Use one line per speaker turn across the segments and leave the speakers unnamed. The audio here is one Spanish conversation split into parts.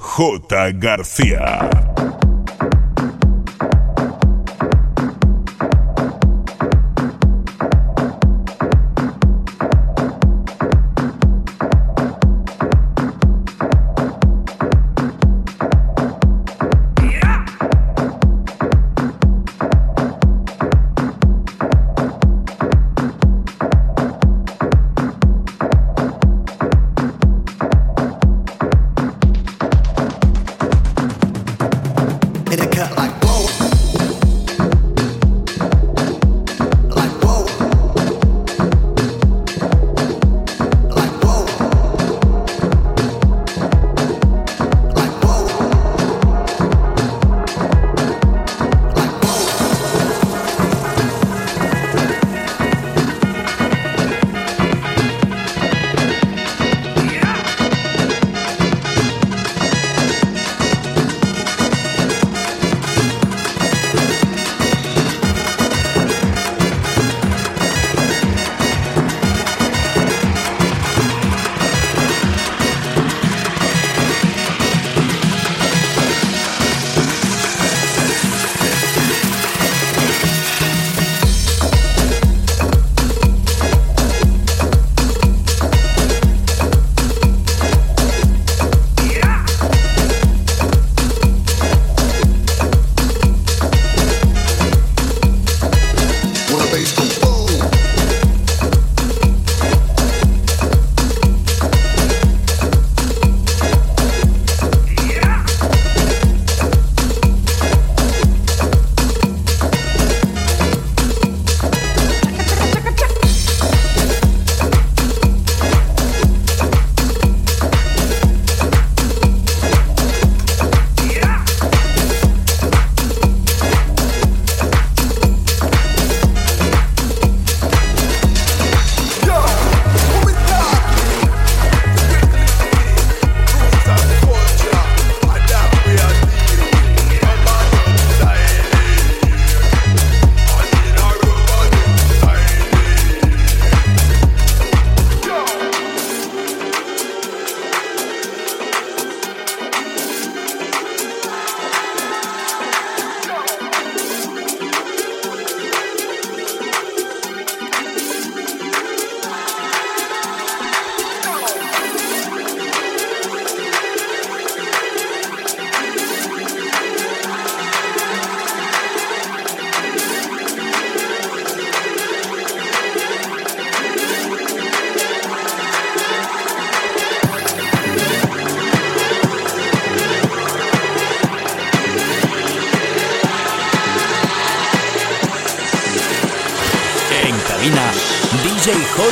In the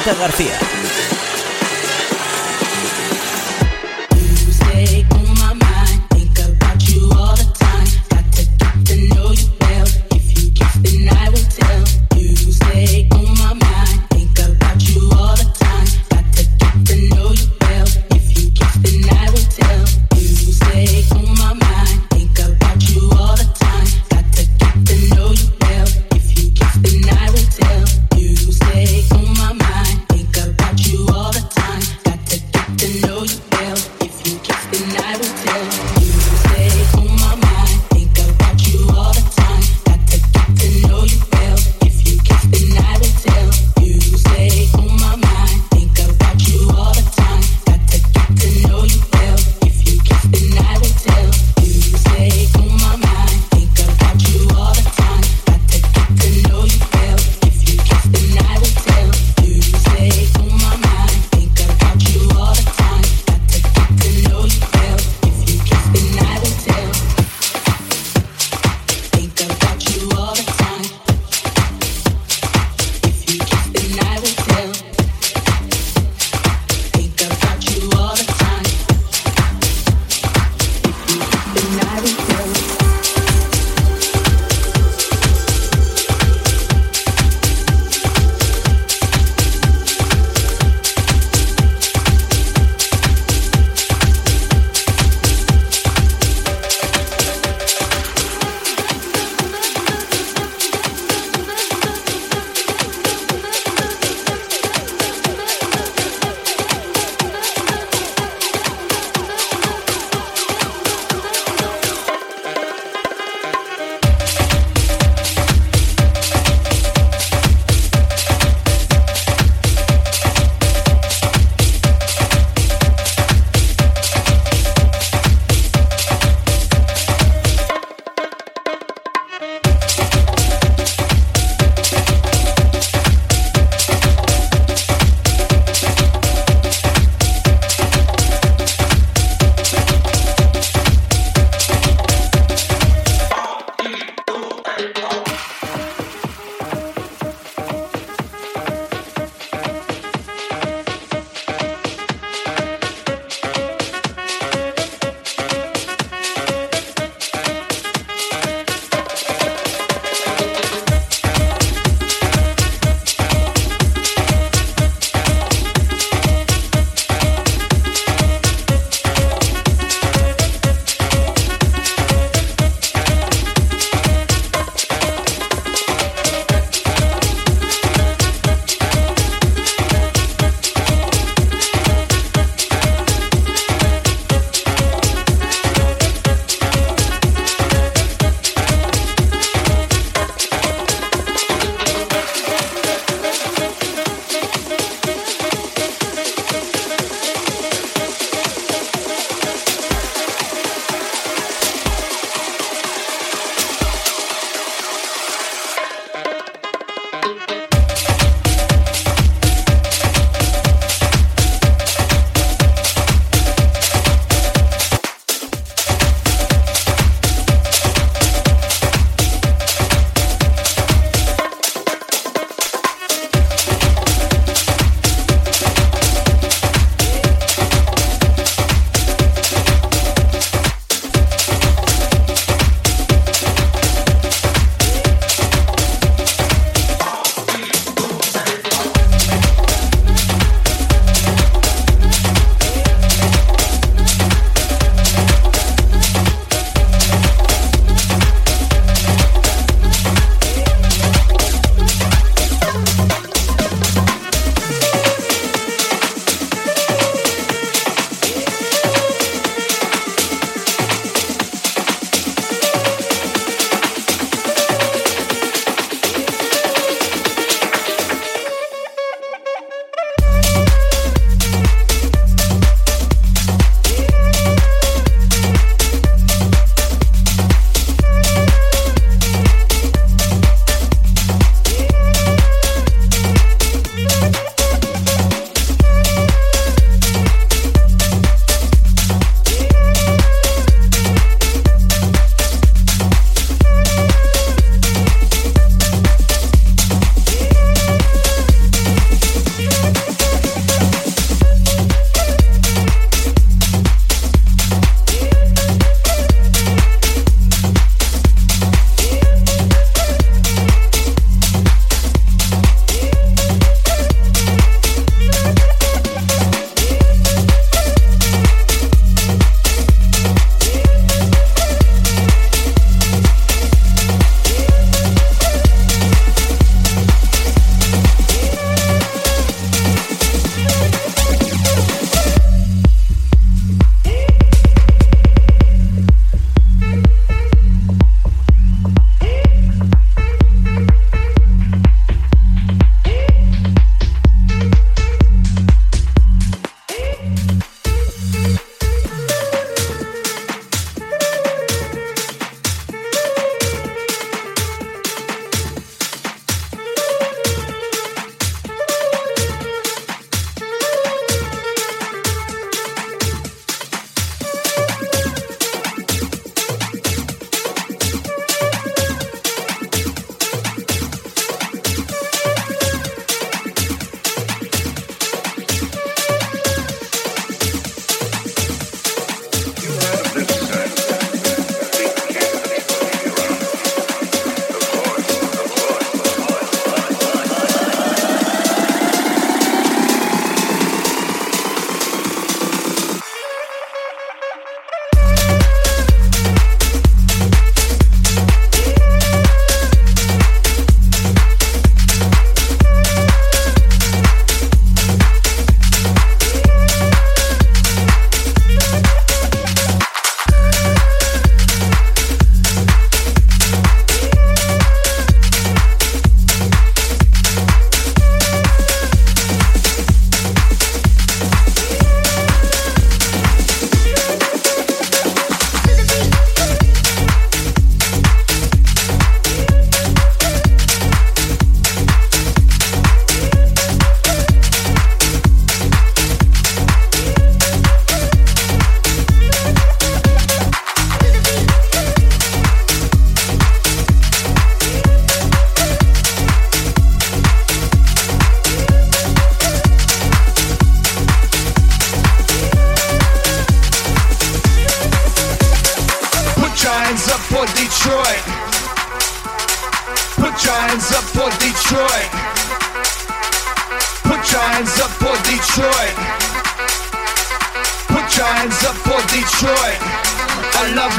J. García.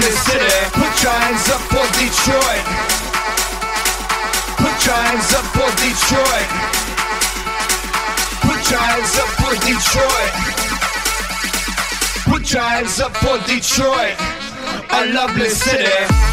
This city. Put your hands up for Detroit. Put your hands up for Detroit. Put your hands up for Detroit. Put your hands up for Detroit. A lovely city.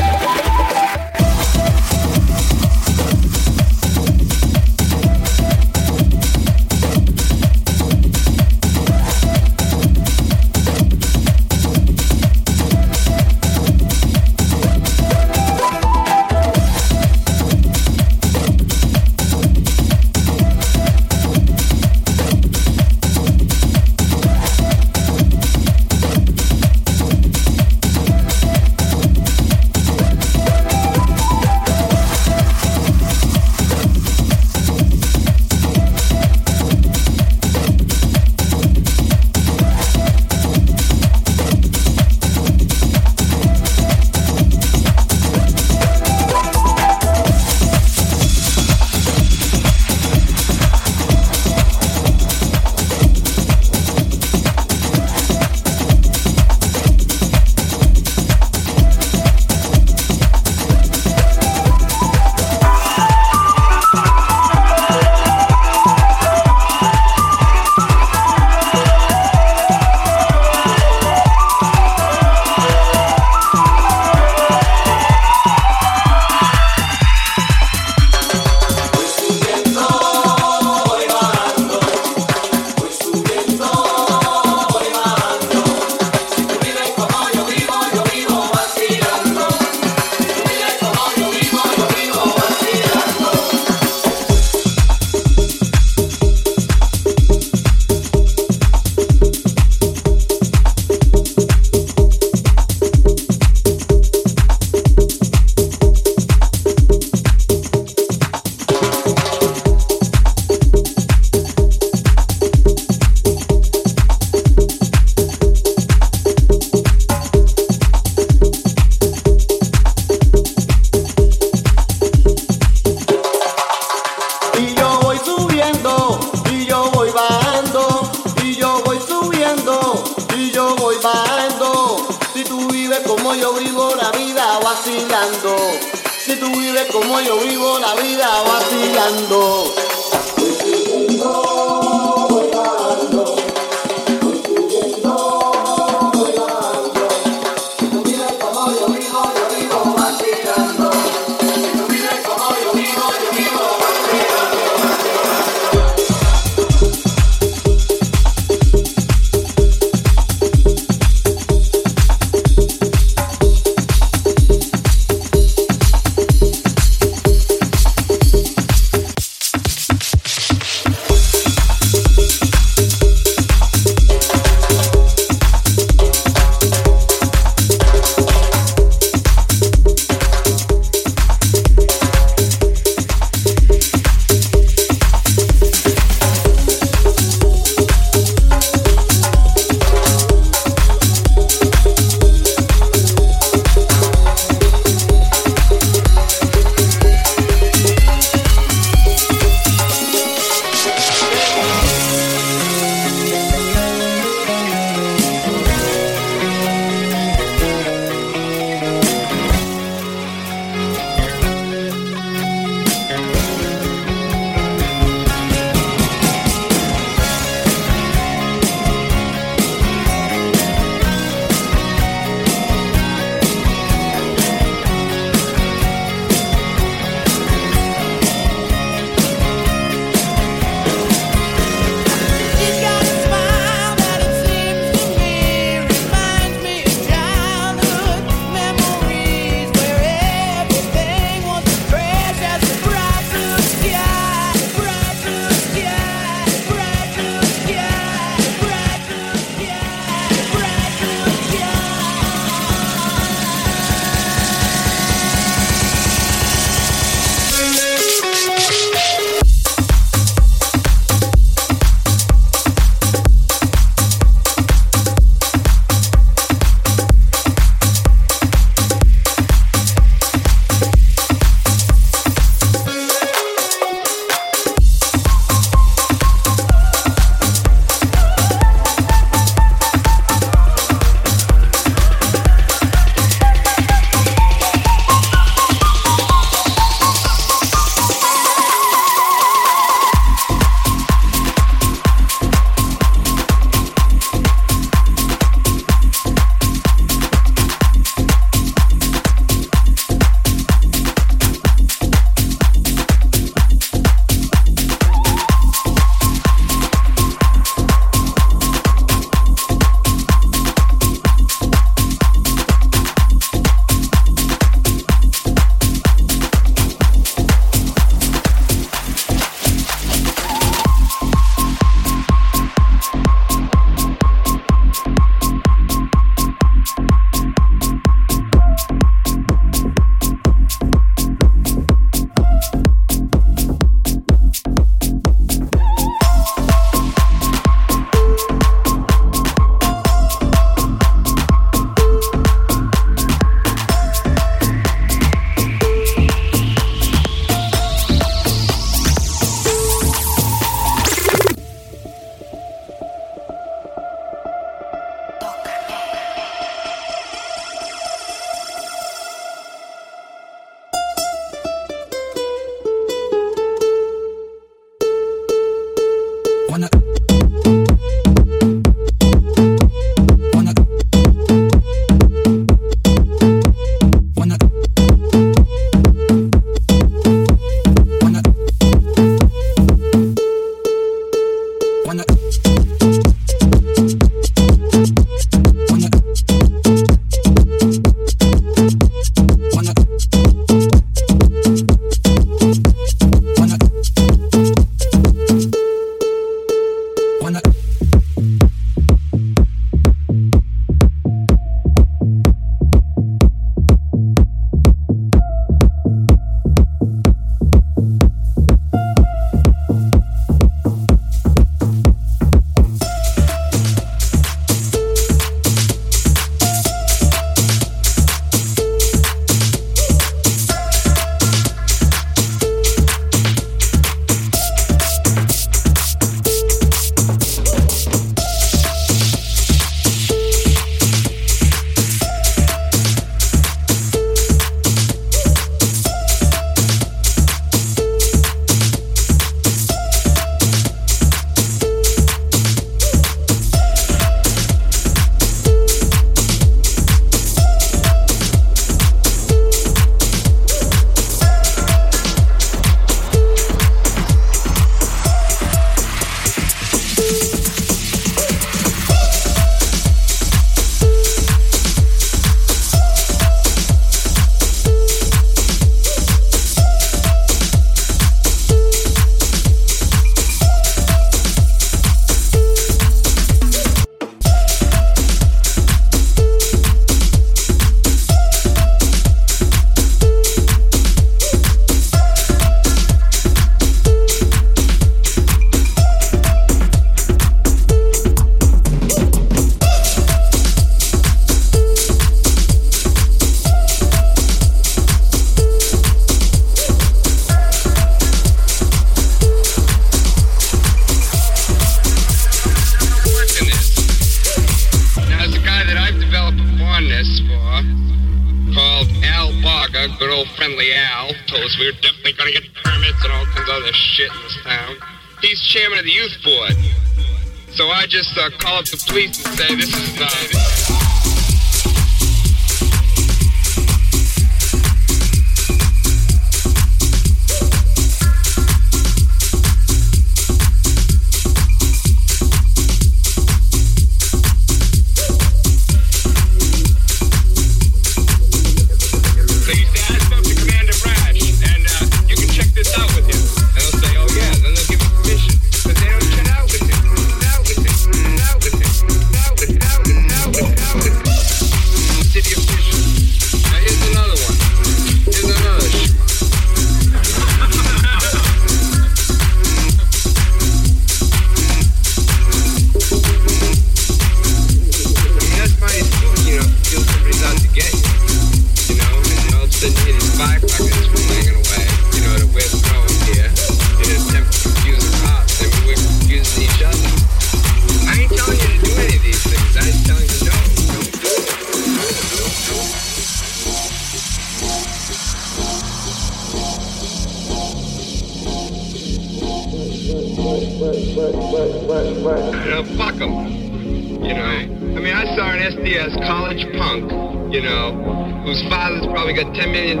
we got $10 million.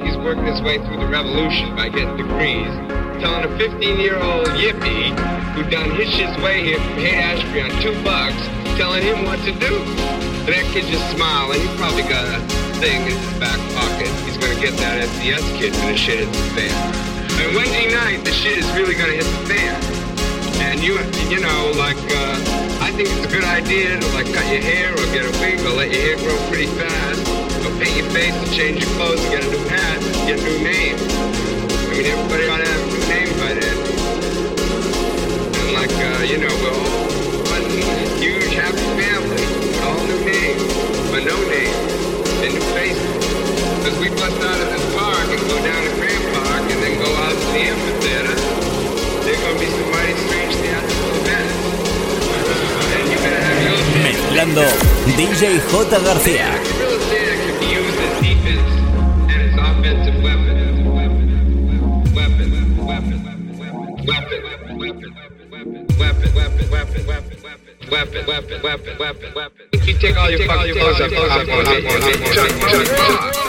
He's working his way through the revolution by getting degrees. Telling a 15-year-old yippie who done his way here from Haight Ashbury on two bucks, telling him what to do. And that kid just smiling. he's probably got a thing in his back pocket. He's going to get that SDS kid when the shit hits the fan. And Wednesday night, the shit is really going to hit the fan. And you, you know, like, uh, I think it's a good idea to, like, cut your hair or get a wig or let your hair grow pretty fast paint your face and change your clothes and get a new hat, get a new name. I mean, everybody ought to have a new name by then. And like, uh, you know, we're all one huge happy family, all new but no and new faces. Because we bust out of this park and go down to Grand Park and then go out to the amphitheater, going to be some mighty strange theatrical events. Mezclando
DJ J. García
weapon, weapon, weapon. If you take all your fucking clothes off, I'm gonna make you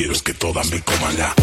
quiero es que todas me coman la.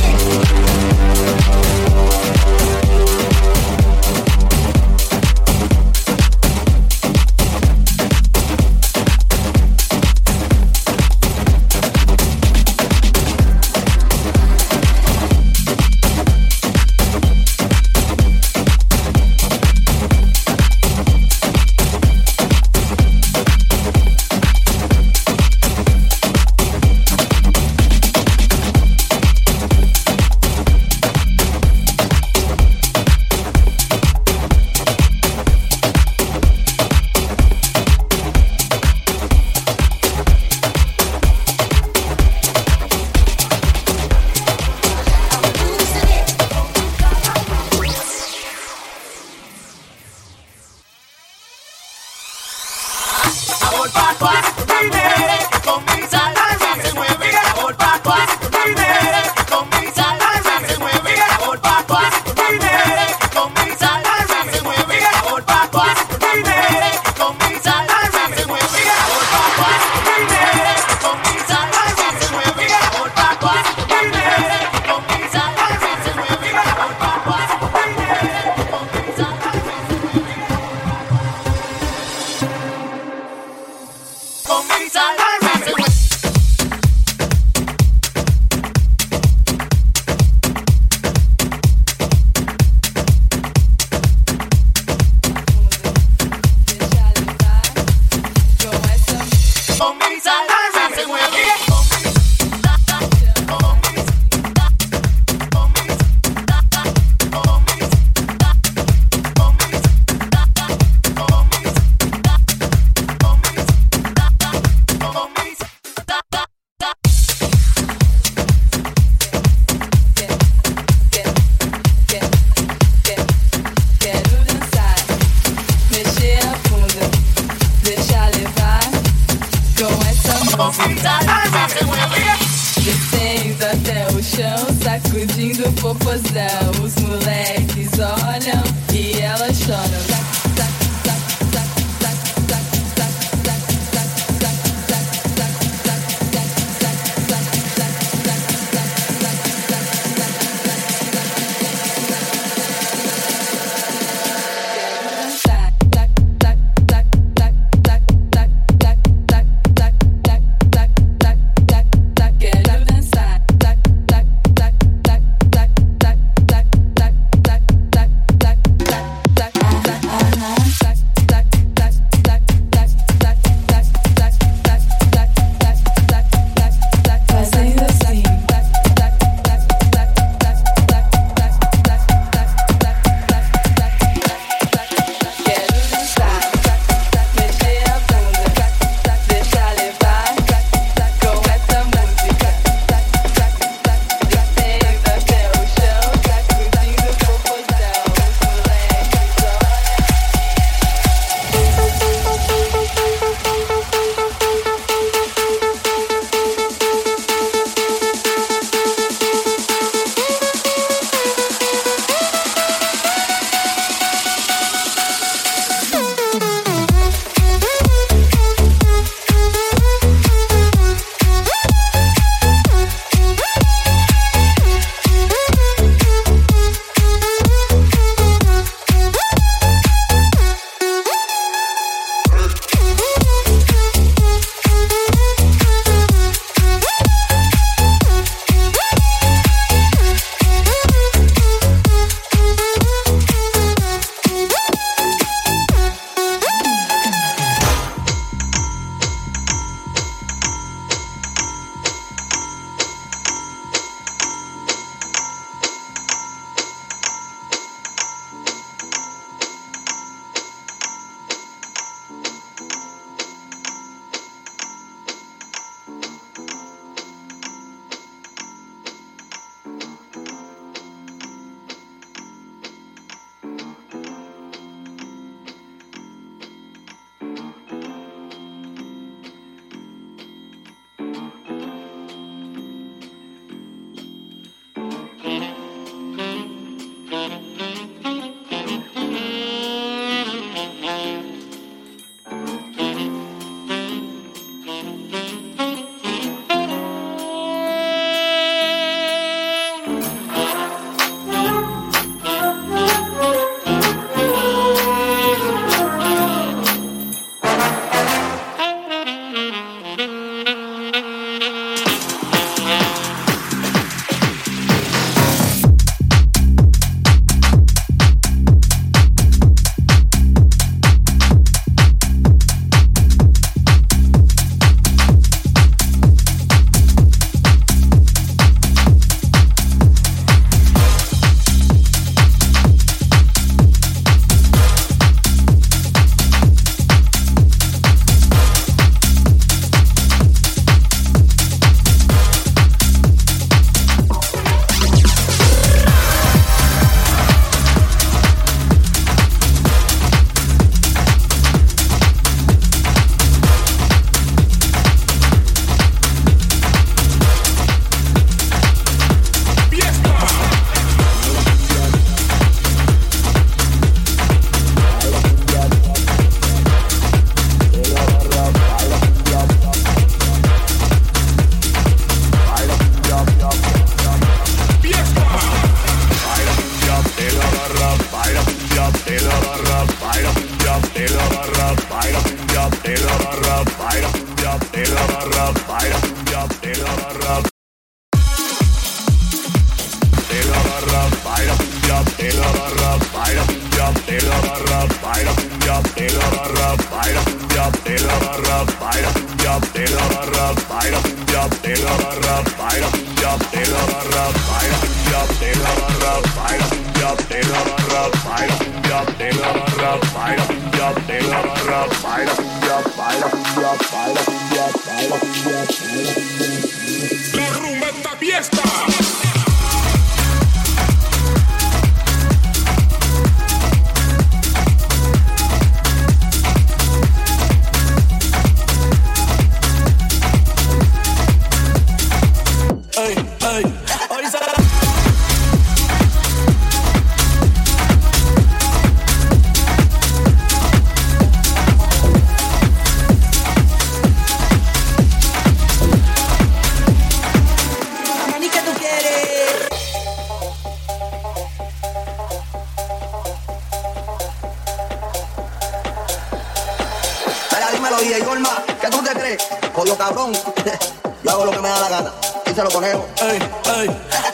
quieres, jodido cabrón. Yo hago lo que me da la gana. Y se lo ponemos.
Ey, ey.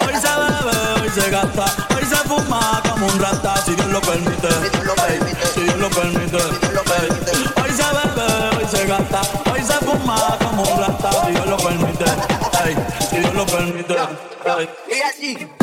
Hoy se bebe, hoy se gasta. Hoy se fuma como un rata. Si Dios lo permite. Si
Dios lo permite.
Si Dios lo permite. Si
Dios lo permite.
Hoy se bebe, hoy se gasta. Hoy se fuma como un rata. Si Dios lo permite. Ey, si Dios lo permite. Ey.
Y así.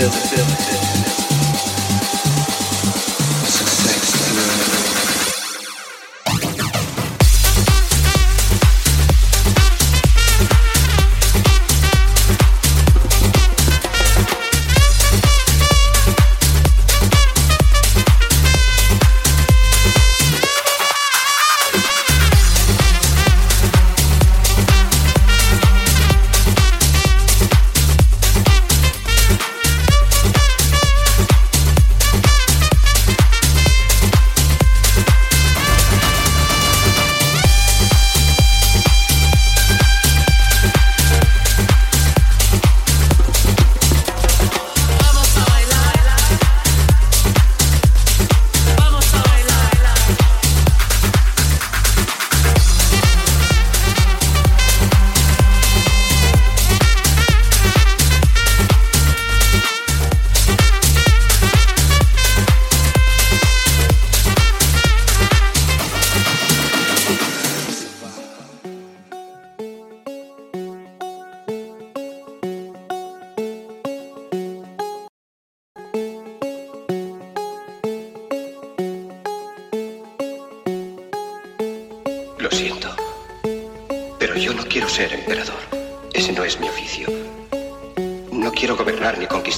Lo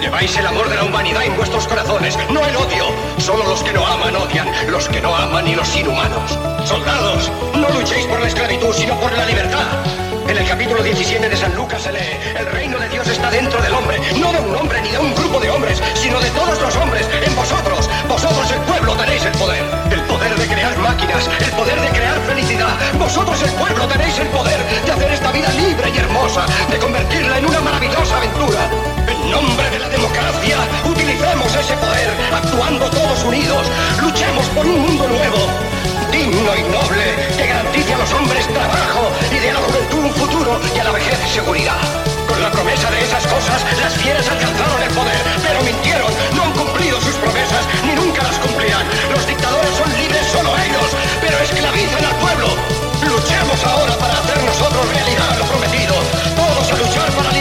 Lleváis el amor de la humanidad en vuestros corazones, no el odio. Solo los que no aman odian, los que no aman y los inhumanos. Soldados, no luchéis por la esclavitud, sino por la libertad. En el capítulo 17 de San Lucas se lee, digno y noble que garantice a los hombres trabajo y de la juventud un futuro y a la vejez seguridad. Con la promesa de esas cosas, las fieras alcanzaron el poder, pero mintieron, no han cumplido sus promesas, ni nunca las cumplirán. Los dictadores son libres solo ellos, pero esclavizan al pueblo. Luchemos ahora para hacer nosotros realidad lo prometido. Todos a luchar para